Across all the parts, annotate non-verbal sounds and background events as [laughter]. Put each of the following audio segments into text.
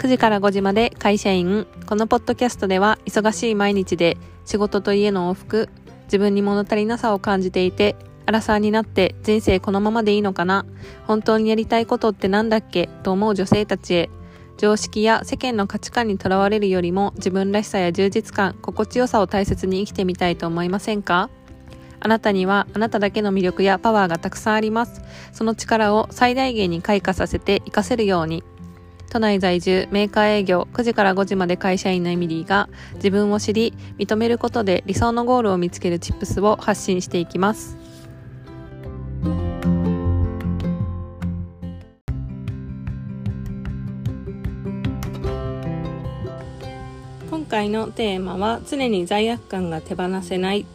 9時から5時まで会社員。このポッドキャストでは忙しい毎日で仕事と家の往復、自分に物足りなさを感じていて、アラサーになって人生このままでいいのかな？本当にやりたいことってなんだっけ？と思う女性たちへ。常識や世間の価値観にとらわれるよりも自分らしさや充実感、心地よさを大切に生きてみたいと思いませんか？あなたにはあなただけの魅力やパワーがたくさんあります。その力を最大限に開花させて活かせるように。都内在住メーカー営業9時から5時まで会社員のエミリーが自分を知り認めることで理想のゴールを見つけるチップスを発信していきます。今回のテーマは常に罪悪感が手放せない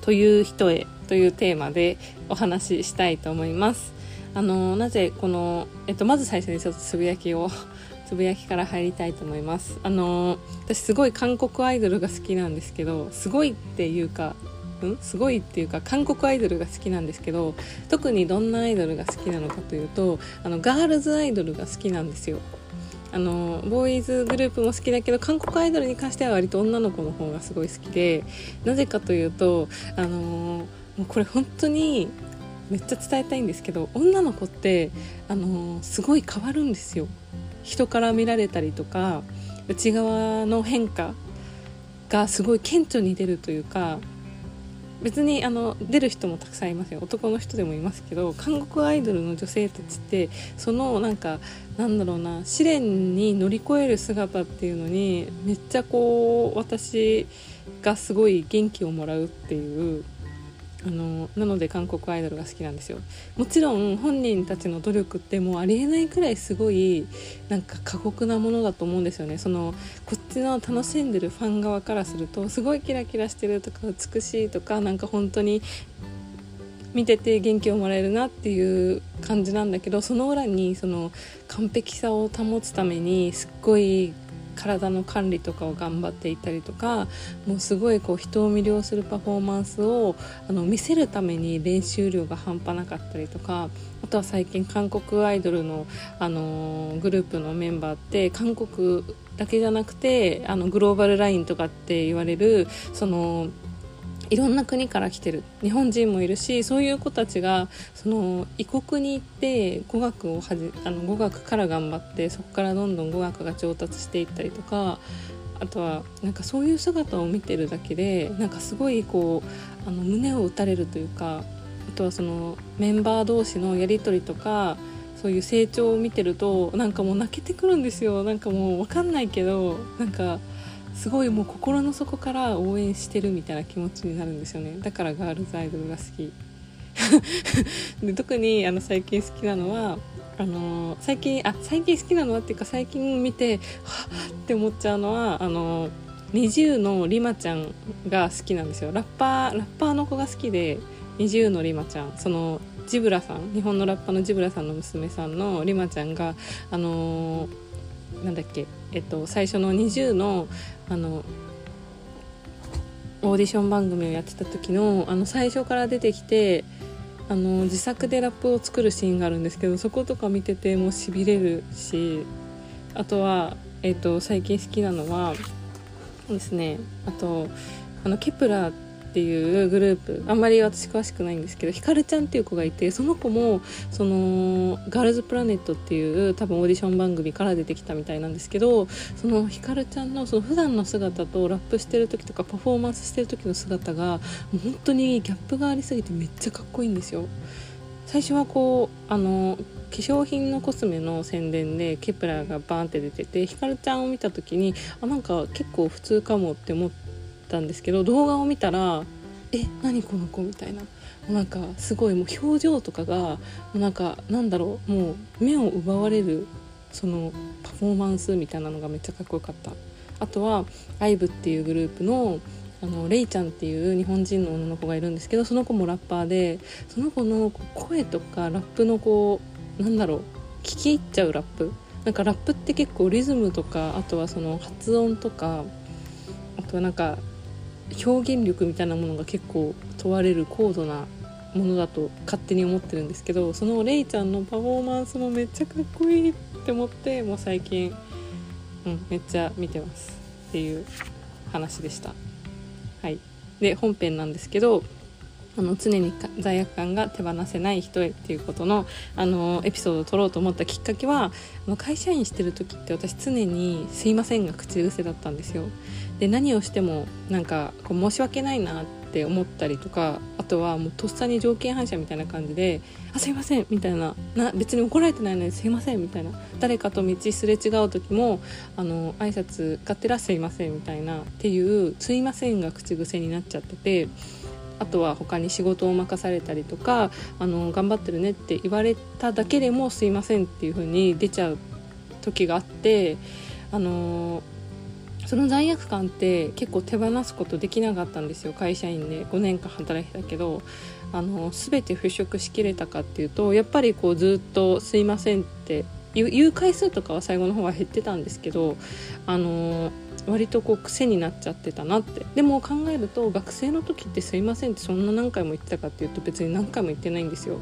という人へというテーマでお話ししたいと思います。あのなぜこの、えっと、まず最初にちょっとつぶやきをつぶやきから入りたいと思います。あの私すごい韓国アイドルが好きなんですけどすごいっていうかん？すごいっていうか韓国アイドルが好きなんですけど特にどんなアイドルが好きなのかというとあのガールズアイドルが好きなんですよ。あのボーイズグループも好きだけど韓国アイドルに関しては割と女の子の方がすごい好きでなぜかというとあのもうこれ本当にめっちゃ伝えたいんですけど女の子ってあのすごい変わるんですよ。人から見られたりとか内側の変化がすごい顕著に出るというか別にあの出る人もたくさんいますよ。男の人でもいますけど韓国アイドルの女性たちってそのなんかなんだろうな試練に乗り越える姿っていうのにめっちゃこう私がすごい元気をもらうっていうあのなので韓国アイドルが好きなんですよ。もちろん本人たちの努力ってもうありえないくらいすごいなんか過酷なものだと思うんですよね。そのこっちの楽しんでるファン側からするとすごいキラキラしてるとか美しいとかなんか本当に見てて元気をもらえるなっていう感じなんだけどその裏にその完璧さを保つためにすっごい体の管理とかを頑張っていたりとかもうすごいこう人を魅了するパフォーマンスをあの見せるために練習量が半端なかったりとかあとは最近韓国アイドルの、あのグループのメンバーって韓国だけじゃなくてあのグローバルラインとかって言われるそのいろんな国から来てる日本人もいるしそういう子たちがその異国に行って語学をはじあの語学から頑張ってそこからどんどん語学が上達していったりとかあとはなんかそういう姿を見てるだけでなんかすごいこうあの胸を打たれるというかあとはそのメンバー同士のやり取りとかそういう成長を見てるとなんかもう泣けてくるんですよなんかもう分かんないけどなんか。すごいもう心の底から応援してるみたいな気持ちになるんですよね。だからガールズアイドルが好き。[laughs] で特にあの最近好きなのはあの、最近あ最近好きなのはっていうか最近見てはっって思っちゃうのはあのー、20のリマちゃんが好きなんですよ。ラッパーラッパーの子が好きで20のリマちゃん。そのジブラさん日本のラッパーのジブラさんの娘さんのリマちゃんがあのーなんだっけ、えっと、最初の NiziU のあのオーディション番組をやってた時のあの最初から出てきてあの自作でラップを作るシーンがあるんですけどそことか見ててもうしびれるしあとは、えっと、最近好きなのはですねあとあのケプラーっていうグループあんまり私詳しくないんですけどひかるちゃんっていう子がいてその子もそのガールズプラネットっていう多分オーディション番組から出てきたみたいなんですけどそのひかるちゃんのその普段の姿とラップしてる時とかパフォーマンスしてる時の姿が本当にギャップがありすぎてめっちゃかっこいいんですよ。最初はこうあの化粧品のコスメの宣伝でケプラーがバーンって出ててひかるちゃんを見た時にあなんか結構普通かもって思ってたんですけど動画を見たら「え何この子」みたいな。なんかすごいもう表情とかがなんかなんだろう。もう目を奪われるそのパフォーマンスみたいなのがめっちゃかっこよかった。あとは IVE っていうグループのあのレイちゃんっていう日本人の女の子がいるんですけどその子もラッパーでその子の声とかラップのこうなんだろう。聞き入っちゃうラップ。なんかラップって結構リズムとかあとはその発音とかあとはなんか表現力みたいなものが結構問われる高度なものだと勝手に思ってるんですけどそのレイちゃんのパフォーマンスもめっちゃかっこいいって思ってもう最近うん、めっちゃ見てますっていう話でしたはいで本編なんですけどあの常に罪悪感が手放せない人へっていうことのあのエピソードを撮ろうと思ったきっかけは会社員してる時って私常に「すいません」が口癖だったんですよ。で何をしてもなんかこう申し訳ないなって思ったりとかあとはもうとっさに条件反射みたいな感じで「あすいません」みたいなな別に怒られてないのに「すいません」みたいな誰かと道すれ違う時もあの挨拶がてら「すいません」みたいなっていう「すいません」が口癖になっちゃってて。あとは他に仕事を任されたりとかあの頑張ってるねって言われただけでもすいませんっていう風に出ちゃう時があってあのその罪悪感って結構手放すことできなかったんですよ会社員で。5年間働いてたけどあの全て払拭しきれたかっていうとやっぱりこうずっと「すいません」って言う回数とかは最後の方は減ってたんですけどあの割とこう癖になっちゃってたなって。でも考えると学生の時って「すいません」ってそんな何回も言ってたかっていうと別に何回も言ってないんですよ。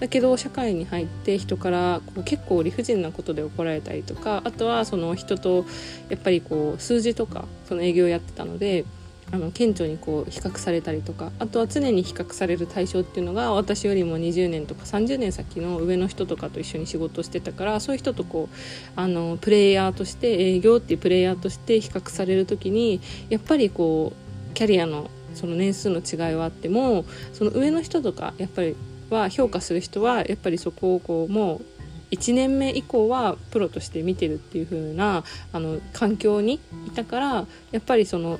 だけど社会に入って人からこう結構理不尽なことで怒られたりとかあとはその人とやっぱりこう数字とかその営業やってたのであの顕著にこう比較されたりとかあとは常に比較される対象っていうのが私よりも20年とか30年先の上の人とかと一緒に仕事してたからそういう人とこうあのプレイヤーとして営業っていうプレイヤーとして比較される時にやっぱりこうキャリアのその年数の違いはあってもその上の人とかやっぱりは評価する人はやっぱりそこをこうもう1年目以降はプロとして見てるっていう風なあな環境にいたからやっぱりその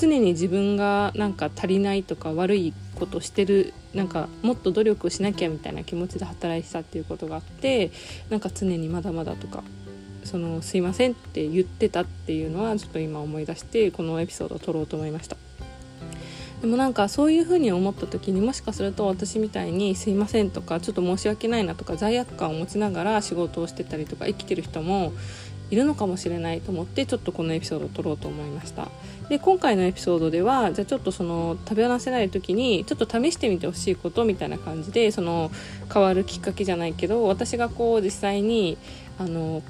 常に自分がなんか足りないとか悪いことしてるなんかもっと努力しなきゃみたいな気持ちで働いてたっていうことがあってなんか常にまだまだとかそのすいませんって言ってたっていうのはちょっと今思い出してこのエピソードを撮ろうと思いました。でもなんかそういうふうに思った時にもしかすると私みたいに「すいません」とか「ちょっと申し訳ないな」とか罪悪感を持ちながら仕事をしてたりとか生きてる人もいるのかもしれないと思ってちょっとこのエピソードを撮ろうと思いましたで今回のエピソードではじゃあちょっとその食べ話せない時にちょっと試してみてほしいことみたいな感じでその変わるきっかけじゃないけど私がこう実際にあの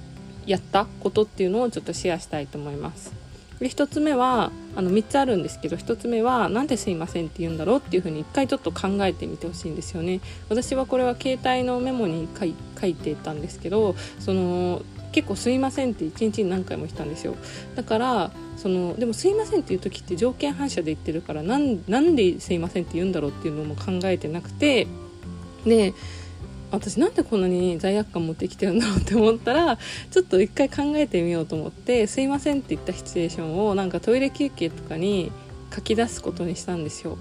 やったことっていうのをちょっとシェアしたいと思います。で1つ目はあの3つあるんですけど1つ目は何ですいませんって言うんだろうっていうふうに1回ちょっと考えてみてほしいんですよね。私はこれは携帯のメモに書いてたんですけどその結構「すいません」って一日に何回もしたんですよだからそのでも「すいません」っていう時って条件反射で言ってるからなんなんで「すいません」って言うんだろうっていうのも考えてなくてで私なんでこんなに罪悪感持ってきてるんだろうって思ったらちょっと一回考えてみようと思って「すいません」って言ったシチュエーションをなんかトイレ休憩とかに書き出すことにしたんですよ。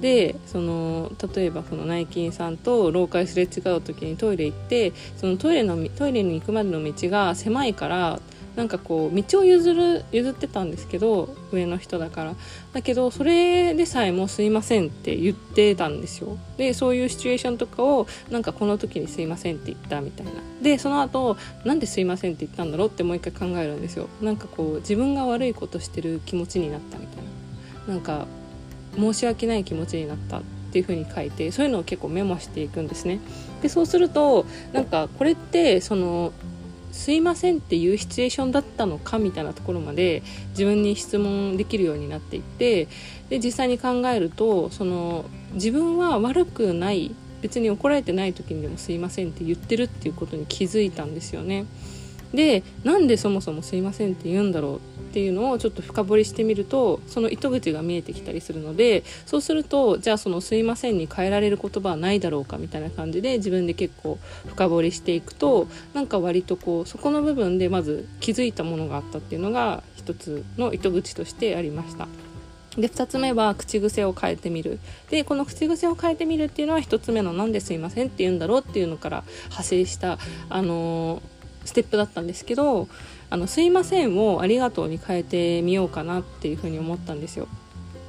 でその例えばその内勤さんと廊下すれ違う時にトイレ行ってそのトイレのトイレに行くまでの道が狭いからなんかこう道を譲る譲ってたんですけど上の人だから。だけどそれでさえも「すいません」って言ってたんですよ。でそういうシチュエーションとかをなんかこの時に「すいません」って言ったみたいな。でその後なんで「すいません」って言ったんだろうってもう一回考えるんですよ。なんかこう自分が悪いことしてる気持ちになったみたいな。なんか申し訳ない気持ちになったっていう風に書いてそういうのを結構メモしていくんですねでそうするとなんかこれってそのすいませんっていうシチュエーションだったのかみたいなところまで自分に質問できるようになっていってで実際に考えるとその自分は悪くない別に怒られてない時にでもすいませんって言ってるっていうことに気づいたんですよね。でなんでそもそもすいませんって言うんだろうっていうのをちょっと深掘りしてみるとその糸口が見えてきたりするのでそうするとじゃあその「すいません」に変えられる言葉はないだろうかみたいな感じで自分で結構深掘りしていくとなんか割とこうそこの部分でまず気づいたものがあったっていうのが一つの糸口としてありました。で2つ目は口癖を変えてみるでこの口癖を変えてみるっていうのは1つ目の「なんですいません」って言うんだろうっていうのから派生した、あのーステップだったんですけど「あのすいません」を「ありがとう」に変えてみようかなっていうふうに思ったんですよ。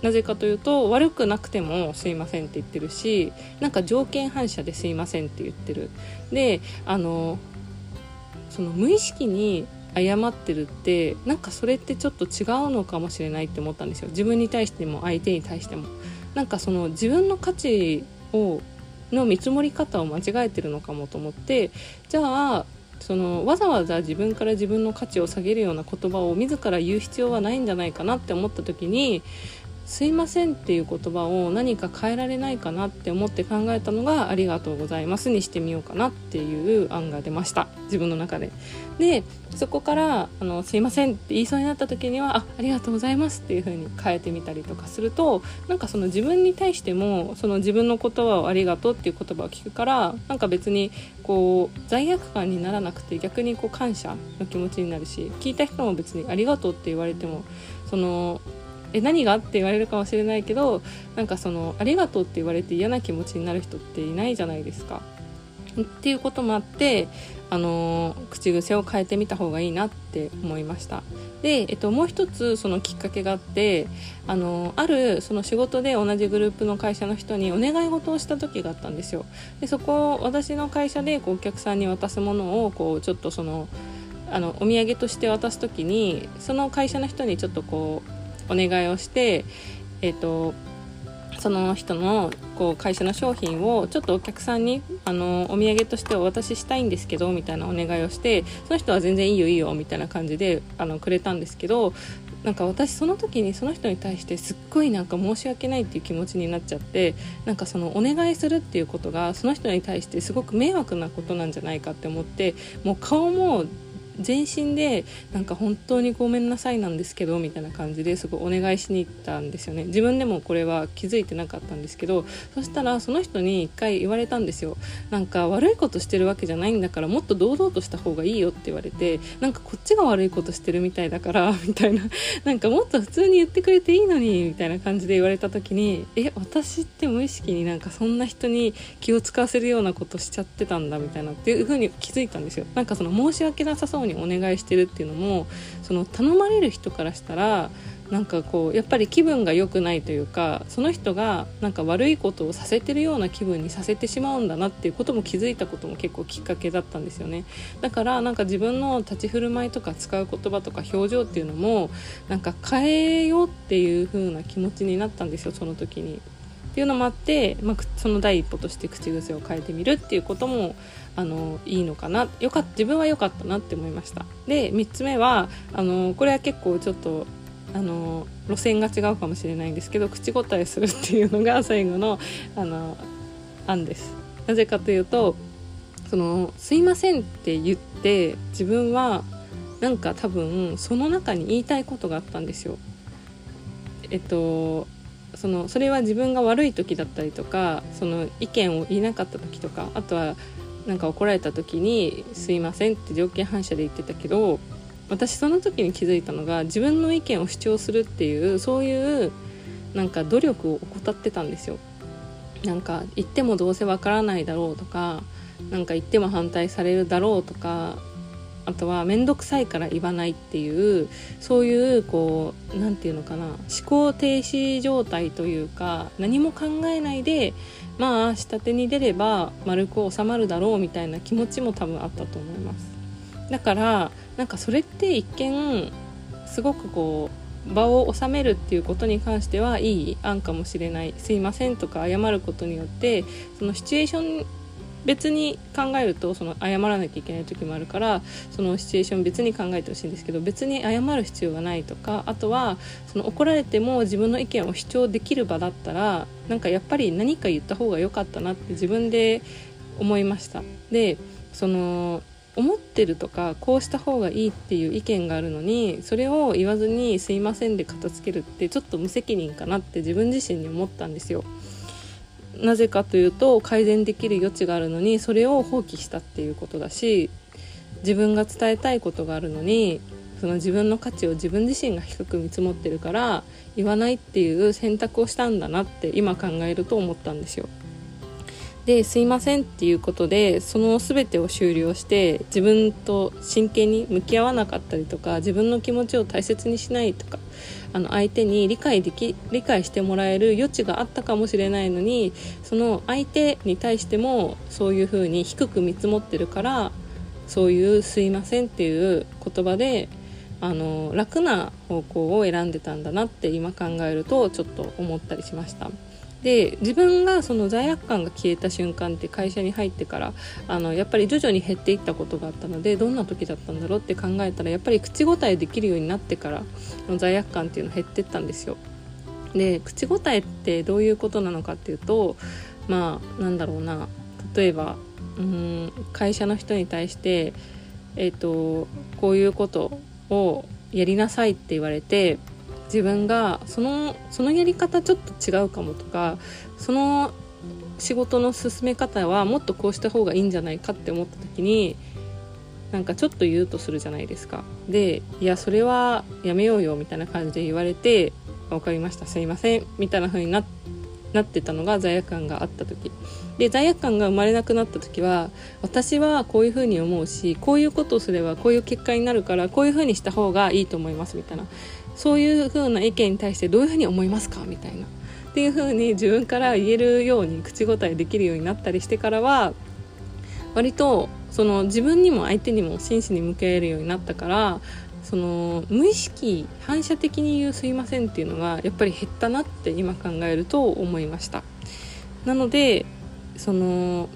なぜかというと悪くなくても「すいません」って言ってるしなんか条件反射で「すいません」って言ってる。であのその無意識に謝ってるってなんかそれってちょっと違うのかもしれないって思ったんですよ。自分に対しても相手に対しても。なんかその自分の価値をの見積もり方を間違えてるのかもと思ってじゃあそのわざわざ自分から自分の価値を下げるような言葉を自ら言う必要はないんじゃないかなって思った時にすいませんっていう言葉を何か変えられないかなって思って考えたのがありがとうございますにしてみようかなっていう案が出ました。自分の中で。でそこからあのすいませんって言いそうになった時にはあありがとうございますっていう風に変えてみたりとかするとなんかその自分に対してもその自分の言葉をありがとうっていう言葉を聞くからなんか別にこう罪悪感にならなくて逆にこう感謝の気持ちになるし聞いた人も別にありがとうって言われてもそのえ何が？って言われるかもしれないけどなんかそのありがとうって言われて嫌な気持ちになる人っていないじゃないですか。っていうこともあってあの口癖を変えてみた方がいいなって思いました。で、えっと、もう一つそのきっかけがあってあのあるその仕事で同じグループの会社の人にお願い事をした時があったんですよ。でそこを私の会社でこうお客さんに渡すものをこうちょっとそのあのお土産として渡す時にその会社の人にちょっとこうお願いをして、えーと、その人のこう会社の商品をちょっとお客さんにあのお土産としてお渡ししたいんですけどみたいなお願いをしてその人は全然いいよいいよみたいな感じであのくれたんですけどなんか私その時にその人に対してすっごいなんか申し訳ないっていう気持ちになっちゃってなんかそのお願いするっていうことがその人に対してすごく迷惑なことなんじゃないかって思ってもう顔も全身でなんか本当にごめんなさいなんですけどみたいな感じですごいお願いしに行ったんですよね。自分でもこれは気づいてなかったんですけどそしたらその人に一回言われたんですよ。なんか悪いことしてるわけじゃないんだからもっと堂々とした方がいいよって言われてなんかこっちが悪いことしてるみたいだから [laughs] みたいな。なんかもっと普通に言ってくれていいのにみたいな感じで言われた時にえ私って無意識になんかそんな人に気を使わせるようなことしちゃってたんだみたいなっていう風に気づいたんですよ。なんかその申し訳なさそうにお願いしてるっていうのもその頼まれる人からしたらなんかこうやっぱり気分が良くないというかその人がなんか悪いことをさせてるような気分にさせてしまうんだなっていうことも気づいたことも結構きっかけだったんですよねだからなんか自分の立ち振る舞いとか使う言葉とか表情っていうのもなんか変えようっていう風な気持ちになったんですよその時に。っていうのもあって、まあ、その第一歩として口癖を変えてみるっていうこともあのいいのかな。よか自分は良かったなって思いました。で3つ目はあのこれは結構ちょっとあの路線が違うかもしれないんですけど口答えするっていうのが最後のあの案です。なぜかというとその「すいません」って言って自分はなんか多分その中に言いたいことがあったんですよ。えっとそのそれは自分が悪い時だったりとかその意見を言いなかった時とかあとはなんか怒られた時に「すいません」って条件反射で言ってたけど私その時に気づいたのが自分の意見を主張するっていうそういうなんか努力を怠ってたんですよ。なんか言ってもどうせわからないだろうとかなんか言っても反対されるだろうとかあとは面倒くさいから言わないっていうそういうこう何て言うのかな思考停止状態というか何も考えないでまあ下手に出れば丸く収まるだろうみたいな気持ちも多分あったと思います。だからなんかそれって一見すごくこう場を収めるっていうことに関してはいい案かもしれない。すいませんとか謝ることによってそのシチュエーション別に考えるとその謝らなきゃいけない時もあるからそのシチュエーション別に考えてほしいんですけど別に謝る必要がないとかあとはその怒られても自分の意見を主張できる場だったらなんかやっぱり何か言った方が良かったなって自分で思いました。でその思ってるとかこうした方がいいっていう意見があるのにそれを言わずに「すいません」で片付けるってちょっと無責任かなって自分自身に思ったんですよ。なぜかというと改善できる余地があるのにそれを放棄したっていうことだし自分が伝えたいことがあるのにその自分の価値を自分自身が低く見積もってるから言わないっていう選択をしたんだなって今考えると思ったんですよ。ですいませんっていうことでその全てを終了して自分と真剣に向き合わなかったりとか自分の気持ちを大切にしないとかあの相手に理解でき理解してもらえる余地があったかもしれないのにその相手に対してもそういうふうに低く見積もってるからそういう「すいません」っていう言葉であの楽な方向を選んでたんだなって今考えるとちょっと思ったりしました。で自分がその罪悪感が消えた瞬間って会社に入ってからあのやっぱり徐々に減っていったことがあったのでどんな時だったんだろうって考えたらやっぱり口答えできるようになってからの罪悪感っていうの減ってったんですよ。で口答えってどういうことなのかっていうとまあなんだろうな例えばうん会社の人に対してえっ、ー、とこういうことをやりなさいって言われて自分がそのそのやり方ちょっと違うかもとかその仕事の進め方はもっとこうした方がいいんじゃないかって思った時になんかちょっと言うとするじゃないですか。でいやそれはやめようよみたいな感じで言われて分かりました。すいません。みたいな風にななってたのが罪悪感があった時。で罪悪感が生まれなくなった時は私はこういう風に思うしこういうことをすればこういう結果になるからこういう風にした方がいいと思います。みたいな。そういう風な意見に対してどういう風に思いますか？みたいな。っていう風に自分から言えるように口答えできるようになったりしてからは割とその自分にも相手にも真摯に向けるようになったからその無意識反射的に言う「すいません」っていうのがやっぱり減ったなって今考えると思いました。なのでその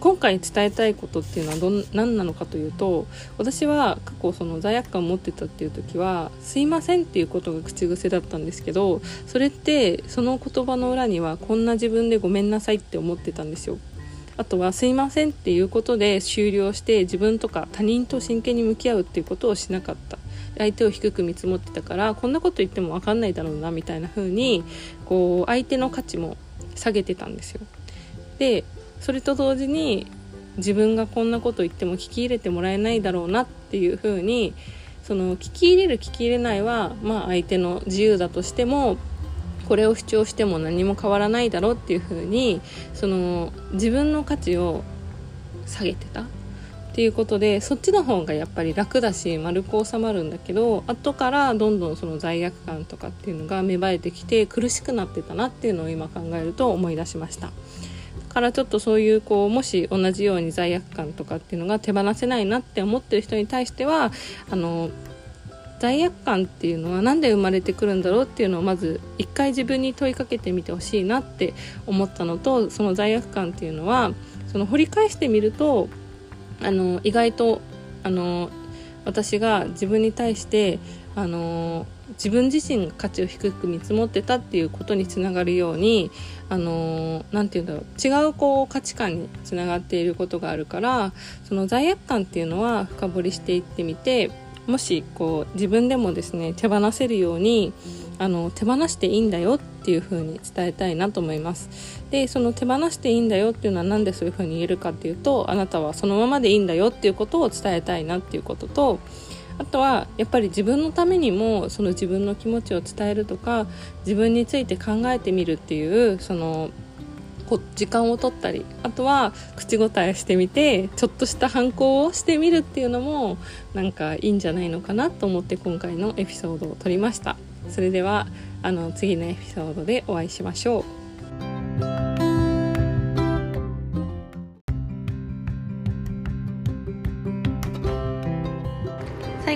今回伝えたいことっていうのはどん何なのかというと私は過去その罪悪感を持ってたっていう時は「すいません」っていうことが口癖だったんですけどそれってその言葉の裏にはこんな自分でごめんなさいって思ってたんですよ。あとは「すいません」っていうことで終了して自分とか他人と真剣に向き合うっていうことをしなかった相手を低く見積もってたからこんなこと言っても分かんないだろうなみたいな風にこう相手の価値も下げてたんですよ。でそれと同時に自分がこんなこと言っても聞き入れてもらえないだろうなっていうふうにその聞き入れる聞き入れないは、まあ、相手の自由だとしてもこれを主張しても何も変わらないだろうっていうふうにその自分の価値を下げてたっていうことでそっちの方がやっぱり楽だし丸く収まるんだけど後からどんどんその罪悪感とかっていうのが芽生えてきて苦しくなってたなっていうのを今考えると思い出しました。からちょっとそういうこうもし同じように罪悪感とかっていうのが手放せないなって思ってる人に対してはあの罪悪感っていうのは何で生まれてくるんだろうっていうのをまず一回自分に問いかけてみてほしいなって思ったのとその罪悪感っていうのはその掘り返してみるとあの意外とあの私が自分に対してあの自分自身が価値を低く見積もってたっていうことにつながるようにあの何て言うんだろう違うこう価値観につながっていることがあるからその罪悪感っていうのは深掘りしていってみてもしこう自分でもですね手放せるようにあの手放していいんだよっていう風に伝えたいなと思います。でその手放していいんだよっていうのは何でそういう風に言えるかっていうとあなたはそのままでいいんだよっていうことを伝えたいなっていうこととあとはやっぱり自分のためにもその自分の気持ちを伝えるとか自分について考えてみるっていうその時間を取ったりあとは口答えしてみてちょっとした反抗をしてみるっていうのもなんかいいんじゃないのかなと思って今回のエピソードを撮りました。それではあの次のエピソードでお会いしましょう。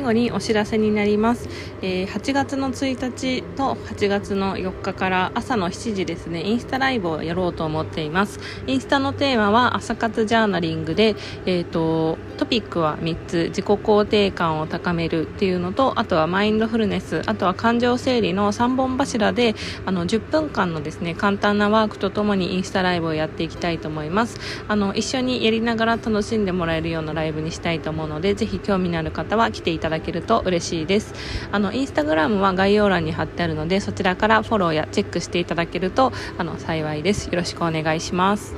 後にお知らせになります、えー、8月の1日と8月の4日から朝の7時ですね。インスタライブをやろうと思っています。インスタのテーマは朝活ジャーナリングで、えーと、トピックは3つ。自己肯定感を高めるっていうのとあとはマインドフルネス。あとは感情整理の3本柱であの10分間のですね簡単なワークとともにインスタライブをやっていきたいと思います。あの一緒にやりながら楽しんでもらえるようなライブにしたいと思うのでぜひ興味のある方は来ていただだけると嬉しいですあのインスタグラムは概要欄に貼ってあるのでそちらからフォローやチェックしていただけるとあの幸いですよろしくお願いします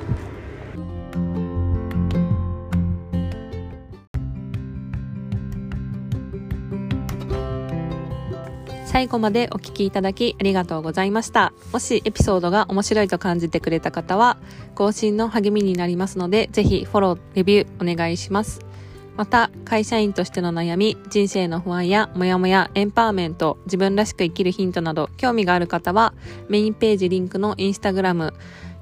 最後までお聞きいただきありがとうございました。もしエピソードが面白いと感じてくれた方は、更新の励みになりますので、ぜひフォロー、レビューお願いします。また、会社員としての悩み、人生の不安やモヤモヤ、エンパワーメント、自分らしく生きるヒントなど、興味がある方は、メインページリンクのインスタグラム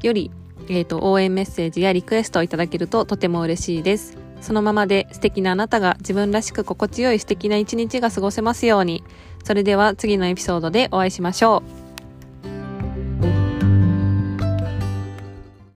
より、えっ、ー、と、応援メッセージやリクエストをいただけるととても嬉しいです。そのままで素敵なあなたが自分らしく心地よい素敵な一日が過ごせますように。それでは次のエピソードでお会いしましょう。